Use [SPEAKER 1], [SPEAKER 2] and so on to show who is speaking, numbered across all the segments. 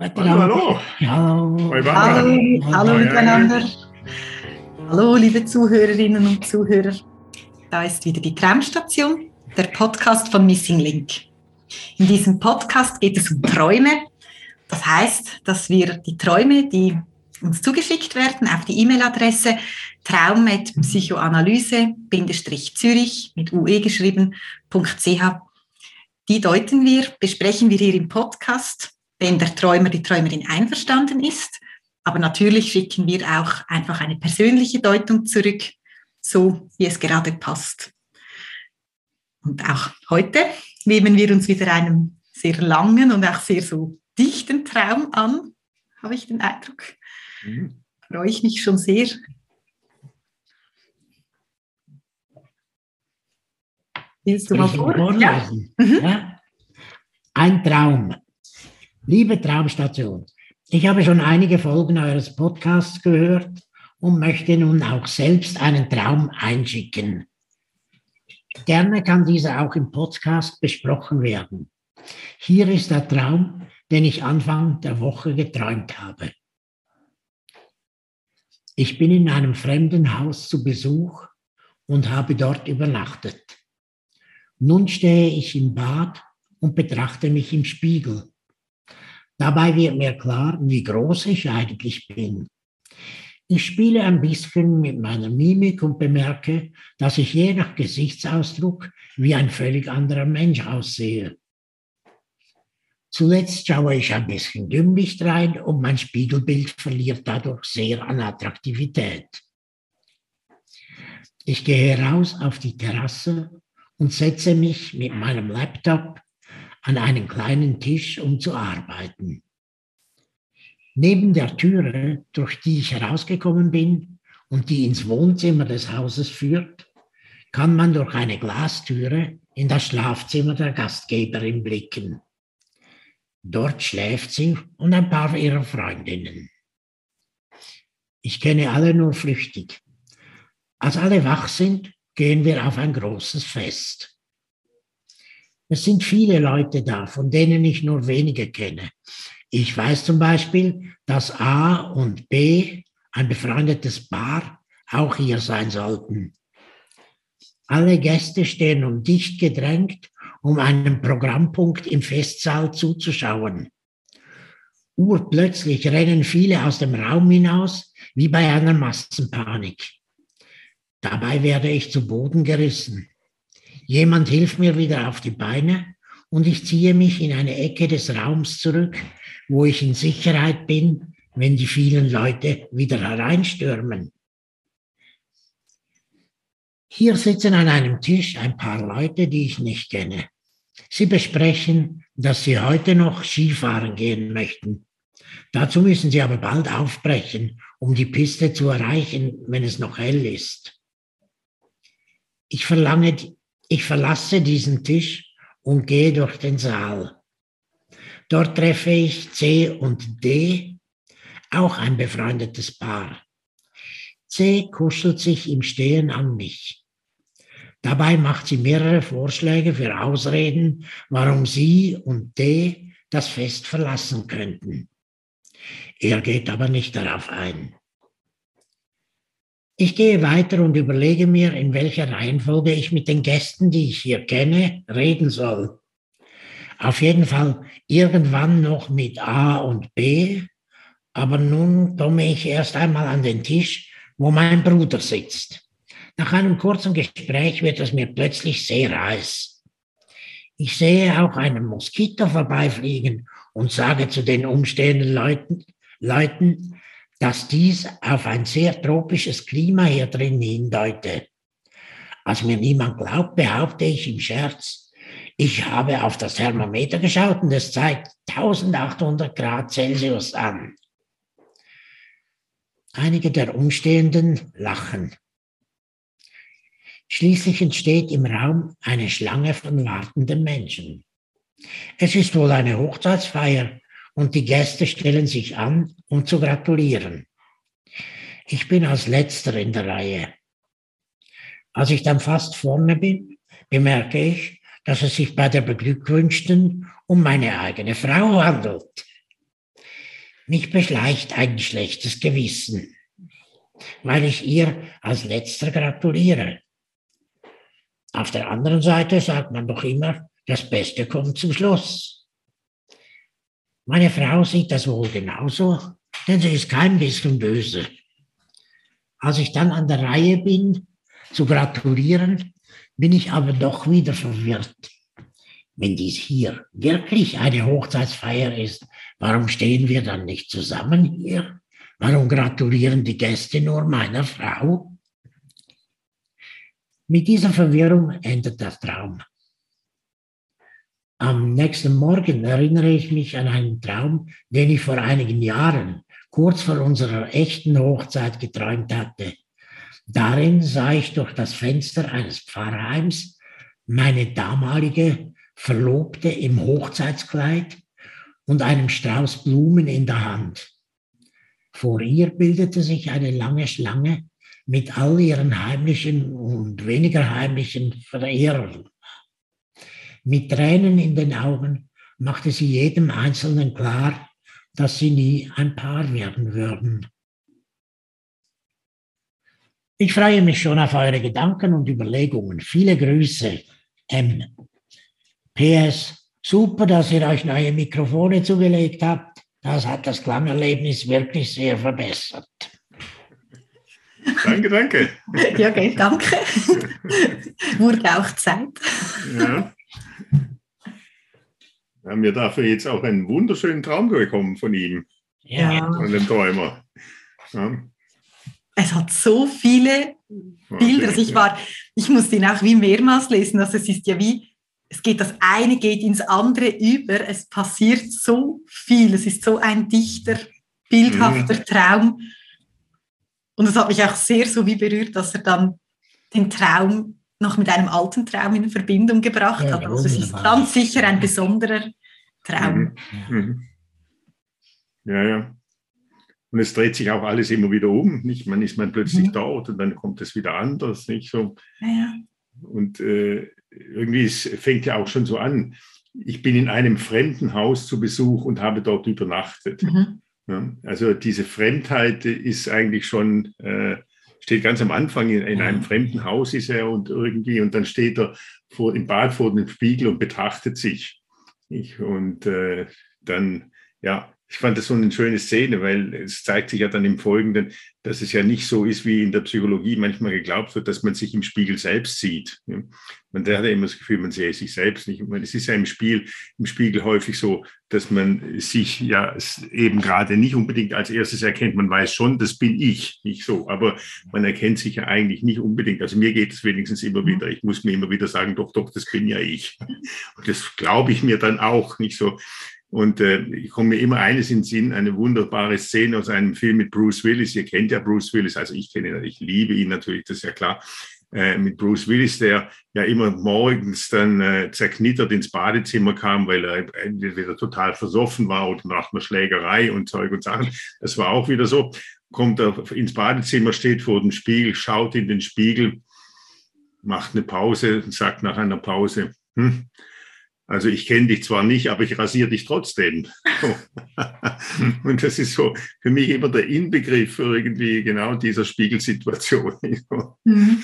[SPEAKER 1] Hallo, hallo.
[SPEAKER 2] Hallo. Hallo, hallo miteinander. Hallo, liebe Zuhörerinnen und Zuhörer. Da ist wieder die Traumstation, der Podcast von Missing Link. In diesem Podcast geht es um Träume. Das heißt, dass wir die Träume, die uns zugeschickt werden, auf die E-Mail-Adresse traum.psychoanalyse-zürich mit ue geschrieben.ch, die deuten wir, besprechen wir hier im Podcast wenn der Träumer, die Träumerin einverstanden ist. Aber natürlich schicken wir auch einfach eine persönliche Deutung zurück, so wie es gerade passt. Und auch heute nehmen wir uns wieder einem sehr langen und auch sehr so dichten Traum an, habe ich den Eindruck. Mhm. Freue ich mich schon sehr.
[SPEAKER 1] Willst du mal vorlesen? Ja. Mhm. Ja. Ein Traum. Liebe Traumstation, ich habe schon einige Folgen eures Podcasts gehört und möchte nun auch selbst einen Traum einschicken. Gerne kann dieser auch im Podcast besprochen werden. Hier ist der Traum, den ich Anfang der Woche geträumt habe. Ich bin in einem fremden Haus zu Besuch und habe dort übernachtet. Nun stehe ich im Bad und betrachte mich im Spiegel. Dabei wird mir klar, wie groß ich eigentlich bin. Ich spiele ein bisschen mit meiner Mimik und bemerke, dass ich je nach Gesichtsausdruck wie ein völlig anderer Mensch aussehe. Zuletzt schaue ich ein bisschen dümmlich rein und mein Spiegelbild verliert dadurch sehr an Attraktivität. Ich gehe raus auf die Terrasse und setze mich mit meinem Laptop an einen kleinen Tisch, um zu arbeiten. Neben der Türe, durch die ich herausgekommen bin und die ins Wohnzimmer des Hauses führt, kann man durch eine Glastüre in das Schlafzimmer der Gastgeberin blicken. Dort schläft sie und ein paar ihrer Freundinnen. Ich kenne alle nur flüchtig. Als alle wach sind, gehen wir auf ein großes Fest. Es sind viele Leute da, von denen ich nur wenige kenne. Ich weiß zum Beispiel, dass A und B, ein befreundetes Paar, auch hier sein sollten. Alle Gäste stehen um dicht gedrängt, um einem Programmpunkt im Festsaal zuzuschauen. Urplötzlich rennen viele aus dem Raum hinaus, wie bei einer Massenpanik. Dabei werde ich zu Boden gerissen. Jemand hilft mir wieder auf die Beine und ich ziehe mich in eine Ecke des Raums zurück, wo ich in Sicherheit bin, wenn die vielen Leute wieder hereinstürmen. Hier sitzen an einem Tisch ein paar Leute, die ich nicht kenne. Sie besprechen, dass sie heute noch Skifahren gehen möchten. Dazu müssen sie aber bald aufbrechen, um die Piste zu erreichen, wenn es noch hell ist. Ich verlange ich verlasse diesen Tisch und gehe durch den Saal. Dort treffe ich C und D, auch ein befreundetes Paar. C kuschelt sich im Stehen an mich. Dabei macht sie mehrere Vorschläge für Ausreden, warum sie und D das Fest verlassen könnten. Er geht aber nicht darauf ein. Ich gehe weiter und überlege mir, in welcher Reihenfolge ich mit den Gästen, die ich hier kenne, reden soll. Auf jeden Fall irgendwann noch mit A und B, aber nun komme ich erst einmal an den Tisch, wo mein Bruder sitzt. Nach einem kurzen Gespräch wird es mir plötzlich sehr heiß. Ich sehe auch einen Moskito vorbeifliegen und sage zu den umstehenden Leuten, Leuten, dass dies auf ein sehr tropisches Klima hier drin hindeute. Als mir niemand glaubt, behaupte ich im Scherz, ich habe auf das Thermometer geschaut und es zeigt 1800 Grad Celsius an. Einige der Umstehenden lachen. Schließlich entsteht im Raum eine Schlange von wartenden Menschen. Es ist wohl eine Hochzeitsfeier und die Gäste stellen sich an, um zu gratulieren. Ich bin als letzter in der Reihe. Als ich dann fast vorne bin, bemerke ich, dass es sich bei der Beglückwünschten um meine eigene Frau handelt. Mich beschleicht ein schlechtes Gewissen, weil ich ihr als letzter gratuliere. Auf der anderen Seite sagt man doch immer, das Beste kommt zum Schluss. Meine Frau sieht das wohl genauso, denn sie ist kein bisschen böse. Als ich dann an der Reihe bin, zu gratulieren, bin ich aber doch wieder verwirrt. Wenn dies hier wirklich eine Hochzeitsfeier ist, warum stehen wir dann nicht zusammen hier? Warum gratulieren die Gäste nur meiner Frau? Mit dieser Verwirrung endet der Traum. Am nächsten Morgen erinnere ich mich an einen Traum, den ich vor einigen Jahren, kurz vor unserer echten Hochzeit, geträumt hatte. Darin sah ich durch das Fenster eines Pfarrheims meine damalige Verlobte im Hochzeitskleid und einem Strauß Blumen in der Hand. Vor ihr bildete sich eine lange Schlange mit all ihren heimlichen und weniger heimlichen Verehrern. Mit Tränen in den Augen machte sie jedem Einzelnen klar, dass sie nie ein Paar werden würden. Ich freue mich schon auf eure Gedanken und Überlegungen. Viele Grüße, M. PS, super, dass ihr euch neue Mikrofone zugelegt habt. Das hat das Klangerlebnis wirklich sehr verbessert.
[SPEAKER 3] Danke, danke.
[SPEAKER 2] ja, okay, danke. Wurde auch Zeit.
[SPEAKER 3] Ja. Wir haben ja dafür jetzt auch einen wunderschönen Traum bekommen von ihm,
[SPEAKER 2] Ja.
[SPEAKER 3] von dem Träumer. Ja.
[SPEAKER 2] Es hat so viele Bilder. Also ich war, ich musste ihn auch wie mehrmals lesen. Also es ist ja wie, es geht das eine geht ins andere über. Es passiert so viel. Es ist so ein dichter, bildhafter Traum. Und es hat mich auch sehr so wie berührt, dass er dann den Traum noch mit einem alten Traum in Verbindung gebracht
[SPEAKER 1] Ja,
[SPEAKER 2] hat. Also es ist ganz sicher ein besonderer Traum.
[SPEAKER 3] Mhm. Ja, ja. Und es dreht sich auch alles immer wieder um. Nicht? Man ist man plötzlich
[SPEAKER 2] Mhm.
[SPEAKER 3] dort und dann kommt es wieder anders. Nicht so.
[SPEAKER 2] Ja, ja.
[SPEAKER 3] Und äh, irgendwie es fängt ja auch schon so an. Ich bin in einem fremden Haus zu Besuch und habe dort übernachtet.
[SPEAKER 2] Mhm.
[SPEAKER 3] Ja, also diese Fremdheit ist eigentlich schon, äh, steht ganz am Anfang, in, in einem fremden Haus ist er und irgendwie, und dann steht er vor, im Bad vor dem Spiegel und betrachtet sich. Ich, und äh, dann, ja, ich fand das so eine schöne Szene, weil es zeigt sich ja dann im Folgenden, dass es ja nicht so ist, wie in der Psychologie manchmal geglaubt wird, dass man sich im Spiegel selbst sieht. Man hat ja immer das Gefühl, man sehe sich selbst nicht. Ich meine, Es ist ja im Spiel, im Spiegel häufig so, dass man sich ja eben gerade nicht unbedingt als erstes erkennt. Man weiß schon, das bin ich, nicht so. Aber man erkennt sich ja eigentlich nicht unbedingt. Also mir geht es wenigstens immer wieder. Ich muss mir immer wieder sagen, doch, doch, das bin ja ich. Und das glaube ich mir dann auch nicht so. Und äh, ich komme mir immer eines in den Sinn, eine wunderbare Szene aus einem Film mit Bruce Willis. Ihr kennt ja Bruce Willis, also ich kenne ihn, ich liebe ihn natürlich, das ist ja klar. Äh, mit Bruce Willis, der ja immer morgens dann äh, zerknittert ins Badezimmer kam, weil er entweder total versoffen war oder nach einer Schlägerei und Zeug und Sachen. Das war auch wieder so. Kommt er ins Badezimmer, steht vor dem Spiegel, schaut in den Spiegel, macht eine Pause und sagt nach einer Pause, hm, also ich kenne dich zwar nicht, aber ich rasiere dich trotzdem. Und das ist so für mich immer der Inbegriff für irgendwie genau dieser Spiegelsituation.
[SPEAKER 2] Mhm.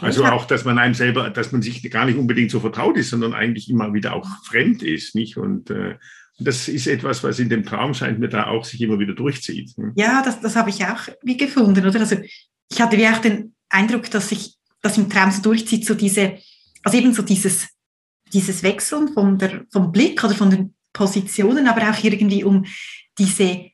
[SPEAKER 3] Also auch, dass man einem selber, dass man sich gar nicht unbedingt so vertraut ist, sondern eigentlich immer wieder auch fremd ist, nicht? Und äh, das ist etwas, was in dem Traum scheint mir da auch sich immer wieder durchzieht.
[SPEAKER 2] Ja, das, das habe ich auch wie gefunden, oder? Also ich hatte wie auch den Eindruck, dass sich das im Traum so durchzieht, so diese, also eben so dieses, dieses Wechseln von der, vom Blick oder von den Positionen, aber auch irgendwie um diese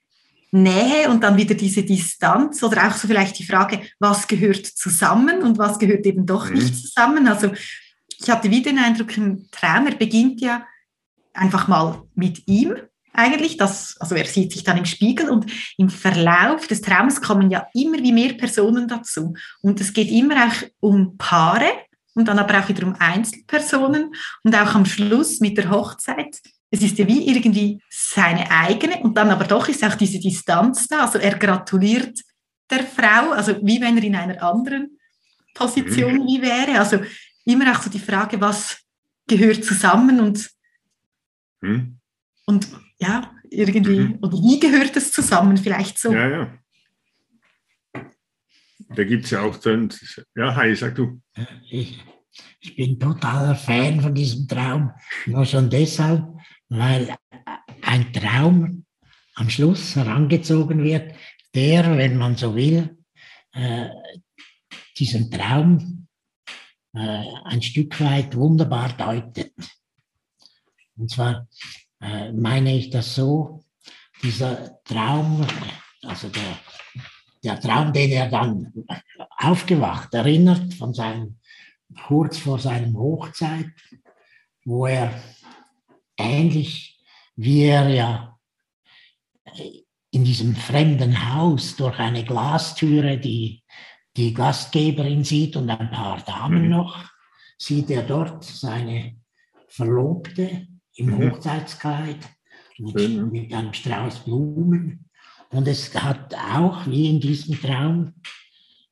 [SPEAKER 2] Nähe und dann wieder diese Distanz oder auch so vielleicht die Frage, was gehört zusammen und was gehört eben doch
[SPEAKER 3] Mhm.
[SPEAKER 2] nicht zusammen. Also ich hatte wieder den Eindruck, ein Traum, er beginnt ja einfach mal mit ihm eigentlich. Das, also er sieht sich dann im Spiegel und im Verlauf des Traums kommen ja immer wie mehr Personen dazu. Und es geht immer auch um Paare und dann aber auch wieder um Einzelpersonen und auch am Schluss mit der Hochzeit. Es ist ja wie irgendwie seine eigene und dann aber doch ist auch diese Distanz da. Also er gratuliert der Frau, also wie wenn er in einer anderen Position mhm. wie wäre. Also immer auch so die Frage, was gehört zusammen und, mhm. und ja, irgendwie, mhm. oder wie gehört es zusammen, vielleicht so.
[SPEAKER 3] Ja, ja. Da gibt es ja auch dann, ja, hi, sag du.
[SPEAKER 1] Ich, ich bin totaler Fan von diesem Traum, nur schon deshalb, weil ein Traum am Schluss herangezogen wird, der, wenn man so will, äh, diesen Traum äh, ein Stück weit wunderbar deutet. Und zwar äh, meine ich das so, dieser Traum, also der, der Traum, den er dann aufgewacht erinnert von seinem, kurz vor seinem Hochzeit, wo er ähnlich wie er ja in diesem fremden Haus durch eine Glastüre die, die Gastgeberin sieht und ein paar Damen mhm. noch, sieht er dort seine Verlobte im mhm. Hochzeitskleid mit, mit einem Strauß Blumen. Und es hat auch, wie in diesem Traum,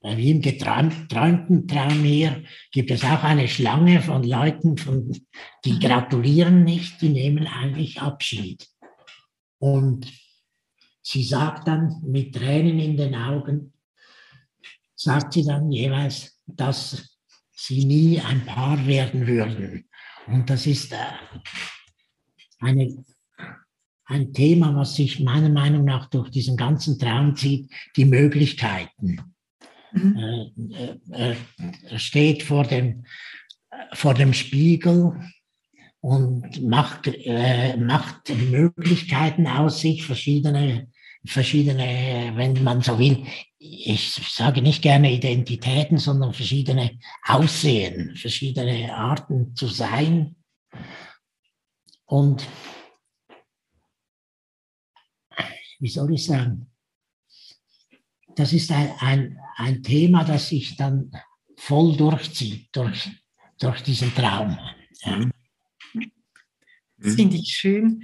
[SPEAKER 1] äh, wie im geträumten Traum hier, gibt es auch eine Schlange von Leuten, von, die gratulieren nicht, die nehmen eigentlich Abschied. Und sie sagt dann mit Tränen in den Augen, sagt sie dann jeweils, dass sie nie ein Paar werden würden. Und das ist äh, eine, ein Thema, was sich meiner Meinung nach durch diesen ganzen Traum zieht, die Möglichkeiten. Mhm. Äh, äh, er steht vor dem, vor dem Spiegel und macht, äh, macht Möglichkeiten aus sich, verschiedene, verschiedene, wenn man so will, ich sage nicht gerne Identitäten, sondern verschiedene Aussehen, verschiedene Arten zu sein. Und wie soll ich sagen, das ist ein, ein, ein Thema, das sich dann voll durchzieht durch, durch diesen Traum. Ja.
[SPEAKER 2] Das finde ich schön.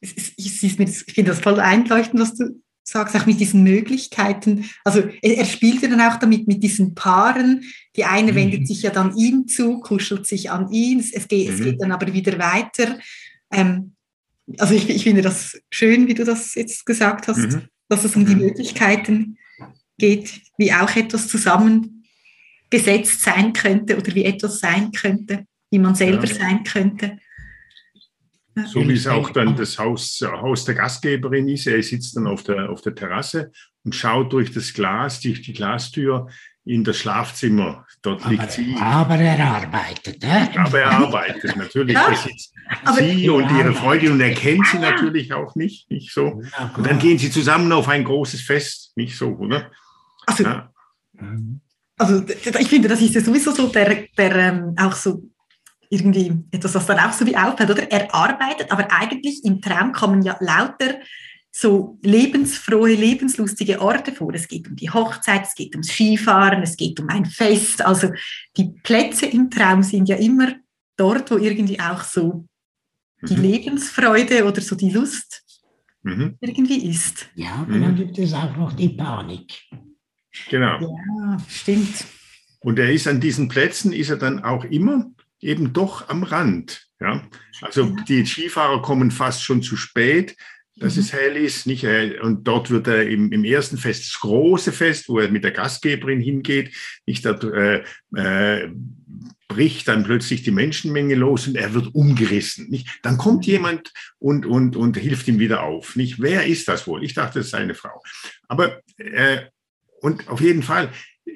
[SPEAKER 2] Ich, ich finde das voll einleuchtend, was du sagst, auch mit diesen Möglichkeiten. Also er, er spielt ja dann auch damit mit diesen Paaren. Die eine mhm. wendet sich ja dann ihm zu, kuschelt sich an ihn. Es geht, mhm. es geht dann aber wieder weiter. Ähm, also ich, ich, finde das schön, wie du das jetzt gesagt hast, mhm. dass es um die mhm. Möglichkeiten geht, wie auch etwas zusammengesetzt sein könnte oder wie etwas sein könnte, wie man selber ja. sein könnte.
[SPEAKER 3] So wie es auch dann das Haus, Haus der Gastgeberin ist. Er sitzt dann auf der, auf der Terrasse und schaut durch das Glas, durch die Glastür in das Schlafzimmer. Dort
[SPEAKER 1] aber,
[SPEAKER 3] liegt sie.
[SPEAKER 1] Aber er arbeitet. Äh?
[SPEAKER 3] Aber er arbeitet natürlich. Ja, sie und ihre Freundin und er kennt sie natürlich auch nicht, nicht so. Und dann gehen sie zusammen auf ein großes Fest, nicht so, oder?
[SPEAKER 2] Also, ja. also ich finde, das ist ja sowieso so der, der ähm, auch so irgendwie etwas, was dann auch so wie auffällt, oder? Er arbeitet, aber eigentlich im Traum kommen ja lauter so lebensfrohe, lebenslustige Orte vor. Es geht um die Hochzeit, es geht ums Skifahren, es geht um ein Fest. Also die Plätze im Traum sind ja immer dort, wo irgendwie auch so die mhm. Lebensfreude oder so die Lust mhm. irgendwie ist.
[SPEAKER 1] Ja, mhm. dann gibt es auch noch die Panik.
[SPEAKER 3] Genau.
[SPEAKER 2] Ja, stimmt.
[SPEAKER 3] Und er ist an diesen Plätzen, ist er dann auch immer eben doch am Rand. Ja? Also die Skifahrer kommen fast schon zu spät, dass mhm. es hell ist. Nicht, äh, und dort wird er im, im, ersten Fest, das große Fest, wo er mit der Gastgeberin hingeht, nicht, da äh, äh, bricht dann plötzlich die Menschenmenge los und er wird umgerissen. Nicht? Dann kommt jemand und, und, und hilft ihm wieder auf. Nicht? Wer ist das wohl? Ich dachte, es sei eine Frau. Aber äh, und auf jeden Fall,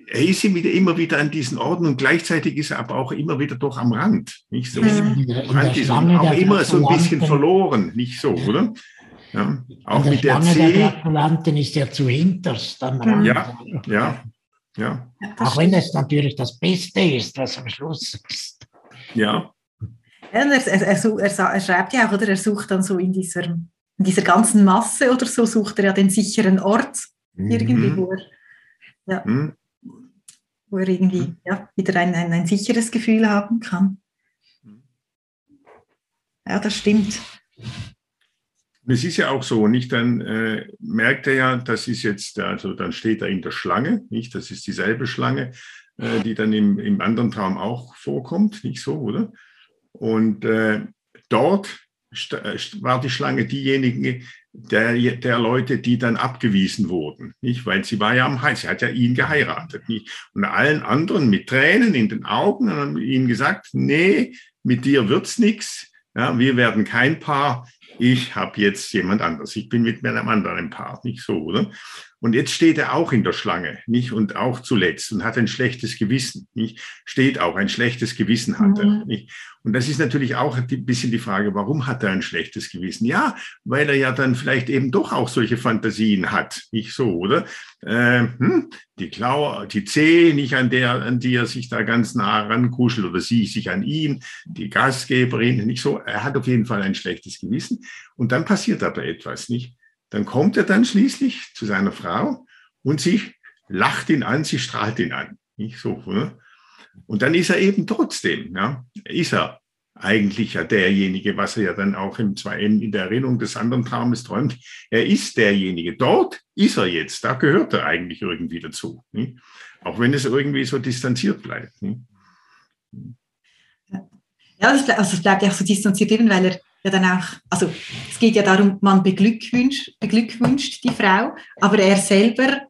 [SPEAKER 3] er ist wieder, immer wieder an diesen Orten und gleichzeitig ist er aber auch immer wieder doch am Rand. Nicht so? Mhm. Rand ist auch immer so ein bisschen verloren, nicht so, oder?
[SPEAKER 1] Ja, auch mit der C. der Gratulanten ist er zu hinterst am
[SPEAKER 3] Rand. Ja, ja, ja.
[SPEAKER 1] Auch wenn es natürlich das Beste ist, was am Schluss ist.
[SPEAKER 3] Ja.
[SPEAKER 2] Ja, er, er, er, er, schreibt ja auch, oder er sucht dann so in dieser in dieser ganzen Masse oder so sucht er ja den sicheren Ort, irgendwie,
[SPEAKER 3] Mhm.
[SPEAKER 2] wo er, ja,
[SPEAKER 3] Hm?
[SPEAKER 2] wo er irgendwie
[SPEAKER 3] Mhm.
[SPEAKER 2] ja, wieder ein, ein, ein sicheres Gefühl haben kann. Ja, das stimmt.
[SPEAKER 3] Und es ist ja auch so, nicht? Dann äh, merkt er ja, das ist jetzt, also dann steht er in der Schlange, nicht? Das ist dieselbe Schlange, äh, die dann im, im anderen Traum auch vorkommt, nicht so, oder? Und äh, dort äh, war die Schlange diejenige der, der Leute, die dann abgewiesen wurden, nicht? Weil sie war ja am Hals, sie hat ja ihn geheiratet, nicht? Und allen anderen mit Tränen in den Augen haben ihnen gesagt, nee, mit dir wird's nix. Ja, wir werden kein Paar. Ich habe jetzt jemand anderes. Ich bin mit einem anderen Paar, nicht so, oder? Und jetzt steht er auch in der Schlange, nicht? Und auch zuletzt und hat ein schlechtes Gewissen, nicht? Steht auch, ein schlechtes Gewissen hat er,
[SPEAKER 2] Mhm.
[SPEAKER 3] nicht? Und das ist natürlich auch ein bisschen die Frage, warum hat er ein schlechtes Gewissen? Ja, weil er ja dann vielleicht eben doch auch solche Fantasien hat, nicht so, oder? Äh, hm, die Klaue, die Zehe, nicht an der, an die er sich da ganz nah rankuschelt oder sie sich an ihn, die Gastgeberin, nicht so. Er hat auf jeden Fall ein schlechtes Gewissen. Und dann passiert aber etwas, nicht? Dann kommt er dann schließlich zu seiner Frau und sie lacht ihn an, sie strahlt ihn an, nicht so, oder? Und dann ist er eben trotzdem, ja, ist er eigentlich ja derjenige, was er ja dann auch im, zwei- in der Erinnerung des anderen Traumes träumt. Er ist derjenige. Dort ist er jetzt. Da gehört er eigentlich irgendwie dazu. Nicht? Auch wenn es irgendwie so distanziert bleibt. Nicht?
[SPEAKER 2] Ja, also es bleibt ja auch so distanziert, eben weil er ja dann auch, also es geht ja darum, man beglückwünscht, beglückwünscht die Frau, aber er selber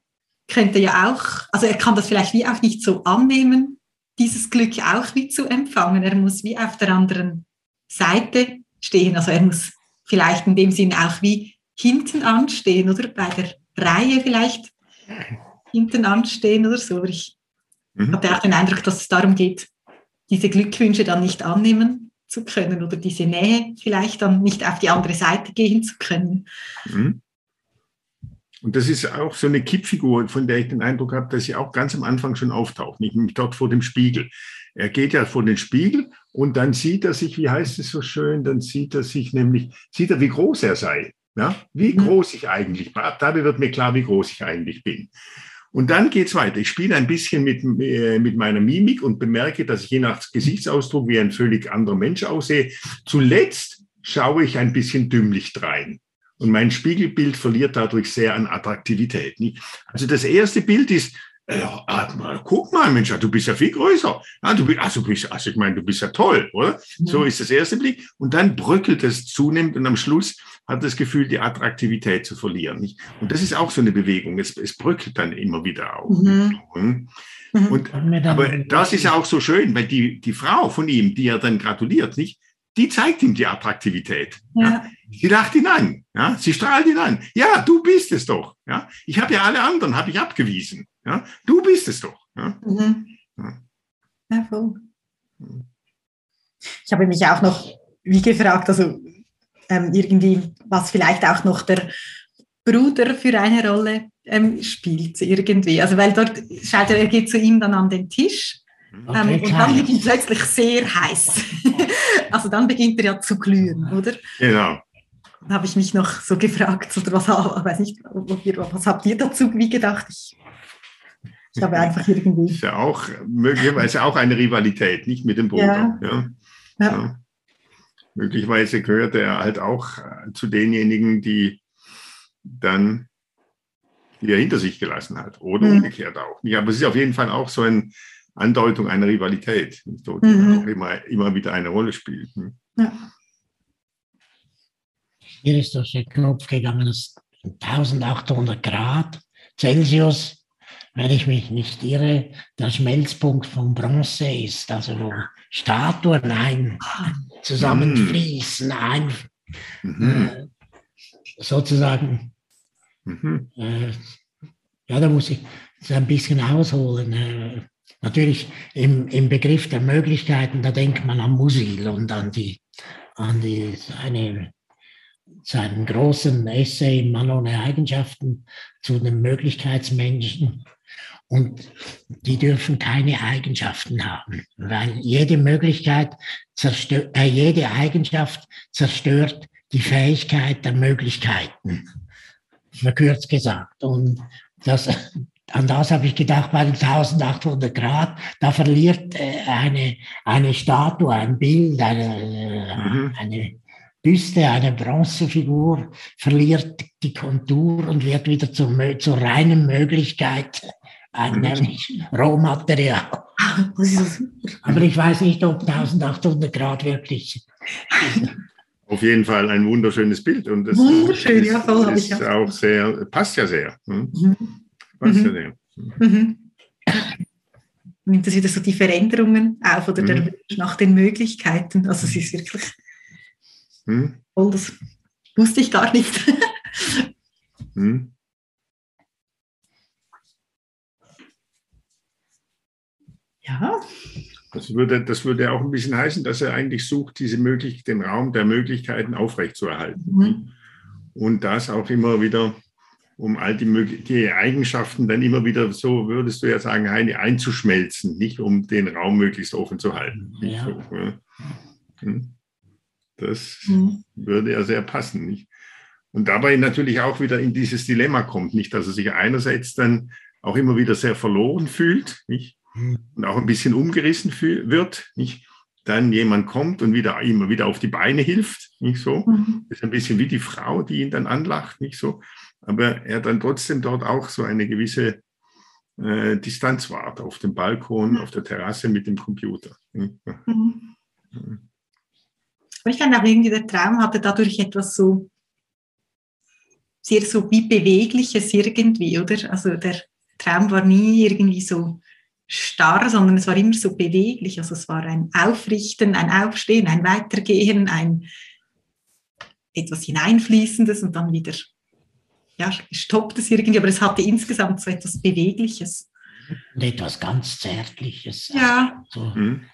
[SPEAKER 2] könnte ja auch, also er kann das vielleicht wie auch nicht so annehmen, dieses Glück auch wie zu empfangen. Er muss wie auf der anderen Seite stehen. Also er muss vielleicht in dem Sinn auch wie hinten anstehen oder bei der Reihe vielleicht hinten anstehen oder so. Aber ich
[SPEAKER 3] Mhm.
[SPEAKER 2] hatte auch den Eindruck, dass es darum geht, diese Glückwünsche dann nicht annehmen zu können oder diese Nähe vielleicht dann nicht auf die andere Seite gehen zu können.
[SPEAKER 3] Mhm. Und das ist auch so eine Kippfigur, von der ich den Eindruck habe, dass sie auch ganz am Anfang schon auftaucht, nicht nämlich dort vor dem Spiegel. Er geht ja vor den Spiegel und dann sieht er sich, wie heißt es so schön, dann sieht er sich nämlich, sieht er, wie groß er sei. Ja? Wie
[SPEAKER 2] Mhm.
[SPEAKER 3] groß ich eigentlich bin. Dabei wird mir klar, wie groß ich eigentlich bin. Und dann geht's weiter. Ich spiele ein bisschen mit, äh, mit meiner Mimik und bemerke, dass ich je nach Gesichtsausdruck wie ein völlig anderer Mensch aussehe. Zuletzt schaue ich ein bisschen dümmlich drein. Und mein Spiegelbild verliert dadurch sehr an Attraktivität. Also das erste Bild ist, äh, ah, guck mal, Mensch, du bist ja viel größer. Ja, du bist, also, bist, also ich meine, du bist ja toll, oder? So ist das erste Blick. Und dann bröckelt es zunehmend und am Schluss hat das Gefühl, die Attraktivität zu verlieren. Nicht? Und das ist auch so eine Bewegung. Es, es bröckelt dann immer wieder auf.
[SPEAKER 2] Mhm.
[SPEAKER 3] Mhm.
[SPEAKER 2] Mhm.
[SPEAKER 3] Und, aber das ist ja auch so schön, weil die, die Frau von ihm, die er dann gratuliert, nicht? Die zeigt ihm die Attraktivität. Ja.
[SPEAKER 2] Ja.
[SPEAKER 3] Sie lacht ihn an, ja, sie strahlt ihn an. Ja, du bist es doch. Ja, ich habe ja alle anderen habe ich abgewiesen. Ja, du bist es doch. Ja.
[SPEAKER 2] Mhm.
[SPEAKER 3] Ja.
[SPEAKER 2] Ja, voll. Ich habe mich auch noch wie gefragt, also ähm, irgendwie, was vielleicht auch noch der Bruder für eine Rolle ähm, spielt irgendwie. Also weil dort schaut er, er geht zu ihm dann an den Tisch
[SPEAKER 1] Okay,
[SPEAKER 2] ähm, und dann wird ihm plötzlich sehr heiß. also dann beginnt er ja zu glühen, oder?
[SPEAKER 3] Genau.
[SPEAKER 2] Dann habe ich mich noch so gefragt, oder was, weiß nicht, was habt ihr dazu wie gedacht? Ich, ich habe einfach irgendwie.
[SPEAKER 3] Ist ja auch möglicherweise auch eine Rivalität, nicht mit dem Bruder. Ja.
[SPEAKER 2] Ja.
[SPEAKER 3] Ja. Möglicherweise gehört er halt auch äh, zu denjenigen, die dann die er hinter sich gelassen hat. Oder
[SPEAKER 2] Mhm.
[SPEAKER 3] umgekehrt auch. Ja, aber es ist auf jeden Fall auch so eine Andeutung einer Rivalität, die
[SPEAKER 2] Mhm.
[SPEAKER 3] auch immer, immer wieder eine Rolle spielt. Hm.
[SPEAKER 2] Ja.
[SPEAKER 1] Hier ist durch den Knopf gegangen, es ist 1800 Grad Celsius, wenn ich mich nicht irre, der Schmelzpunkt von Bronze ist, also wo Statuen ein zusammenfließen, ein,
[SPEAKER 3] Mhm.
[SPEAKER 1] äh, sozusagen,
[SPEAKER 3] Mhm.
[SPEAKER 1] äh, ja, da muss ich ein bisschen ausholen. Äh, natürlich im, im Begriff der Möglichkeiten, da denkt man an Musil und an die, an die, seine seinen großen Essay Mann ohne Eigenschaften zu den Möglichkeitsmenschen. Und die dürfen keine Eigenschaften haben, weil jede Möglichkeit zerstört, äh, jede Eigenschaft zerstört die Fähigkeit der Möglichkeiten, verkürzt gesagt. Und das, an das habe ich gedacht, bei den 1800 Grad, da verliert äh, eine, eine Statue, ein Bild, eine, äh, mhm. eine Büste, eine Bronzefigur, verliert die Kontur und wird wieder zur, zur reinen Möglichkeit, nämlich Rohmaterial. Aber ich weiß nicht, ob 1800 Grad wirklich.
[SPEAKER 3] Auf jeden Fall ein wunderschönes Bild. Und das
[SPEAKER 2] Wunderschön, ist, ja,
[SPEAKER 3] voll ist ja. auch sehr, passt ja sehr. Hm? Mhm. Passt mhm. ja sehr. Mhm.
[SPEAKER 2] Nimmt das wieder so die Veränderungen auf oder der mhm. nach den Möglichkeiten. Also es ist wirklich hm? toll, das wusste ich gar nicht. hm? Ja.
[SPEAKER 3] Das würde, das würde auch ein bisschen heißen, dass er eigentlich sucht, diese möglich, den Raum der Möglichkeiten aufrechtzuerhalten. Mhm. Und das auch immer wieder, um all die, die, Eigenschaften dann immer wieder, so würdest du ja sagen, Heini, einzuschmelzen, nicht um den Raum möglichst offen zu halten. Ja. So, ja. Hm. Das mhm. würde ja sehr passen. Nicht? Und dabei natürlich auch wieder in dieses Dilemma kommt, nicht, dass er sich einerseits dann auch immer wieder sehr verloren fühlt, nicht? und auch ein bisschen umgerissen wird, nicht? Dann jemand kommt und wieder immer wieder auf die Beine hilft, nicht so. Mhm. Das ist ein bisschen wie die Frau, die ihn dann anlacht, nicht so. Aber er dann trotzdem dort auch so eine gewisse äh, Distanz wahrt auf dem Balkon, mhm. auf der Terrasse mit dem Computer. Mhm.
[SPEAKER 2] Mhm. Aber ich fand auch irgendwie, der Traum hatte dadurch etwas so sehr so wie Bewegliches irgendwie, oder? Also der Traum war nie irgendwie so starr, sondern es war immer so beweglich. Also es war ein Aufrichten, ein Aufstehen, ein Weitergehen, ein etwas Hineinfließendes und dann wieder, ja, stoppt es irgendwie, aber es hatte insgesamt so etwas Bewegliches.
[SPEAKER 1] Und etwas ganz Zärtliches.
[SPEAKER 2] Ja.
[SPEAKER 1] So, mhm.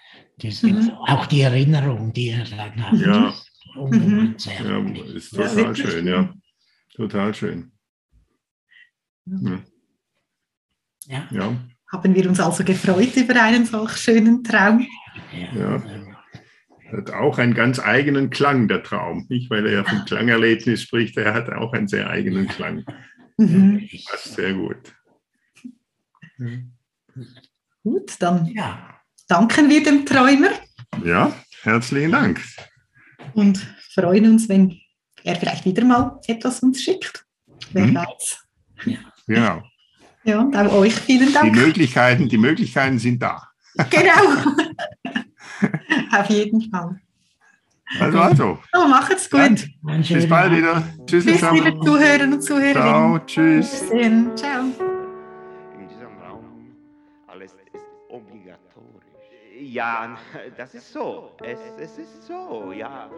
[SPEAKER 1] Das, mhm. Auch die Erinnerung, die er dann hat.
[SPEAKER 3] Ja. Mhm. ja ist total ja, schön, ja. Total schön.
[SPEAKER 2] Ja. ja haben wir uns also gefreut über einen solch schönen Traum.
[SPEAKER 3] Ja. Hat auch einen ganz eigenen Klang, der Traum. Nicht, weil er ja vom Klangerlebnis spricht, er hat auch einen sehr eigenen Klang. Mhm. Passt sehr gut.
[SPEAKER 2] Gut, dann ja. Danken wir dem Träumer.
[SPEAKER 3] Ja, herzlichen Dank.
[SPEAKER 2] Und freuen uns, wenn er vielleicht wieder mal etwas uns schickt. Wer mhm. weiß.
[SPEAKER 3] Genau.
[SPEAKER 2] Ja, und auch euch vielen Dank.
[SPEAKER 3] Die Möglichkeiten, die Möglichkeiten sind da.
[SPEAKER 2] Genau. Auf jeden Fall.
[SPEAKER 3] Also, also.
[SPEAKER 2] Oh, macht's gut.
[SPEAKER 3] Bis bald wieder.
[SPEAKER 2] Tschüss, Bis liebe Zuhörer und Zuhörerinnen.
[SPEAKER 3] Ciao, tschüss.
[SPEAKER 2] Wiedersehen. Ciao.
[SPEAKER 4] Obligatorisch. Ja, das ist so. Es, es ist so, ja.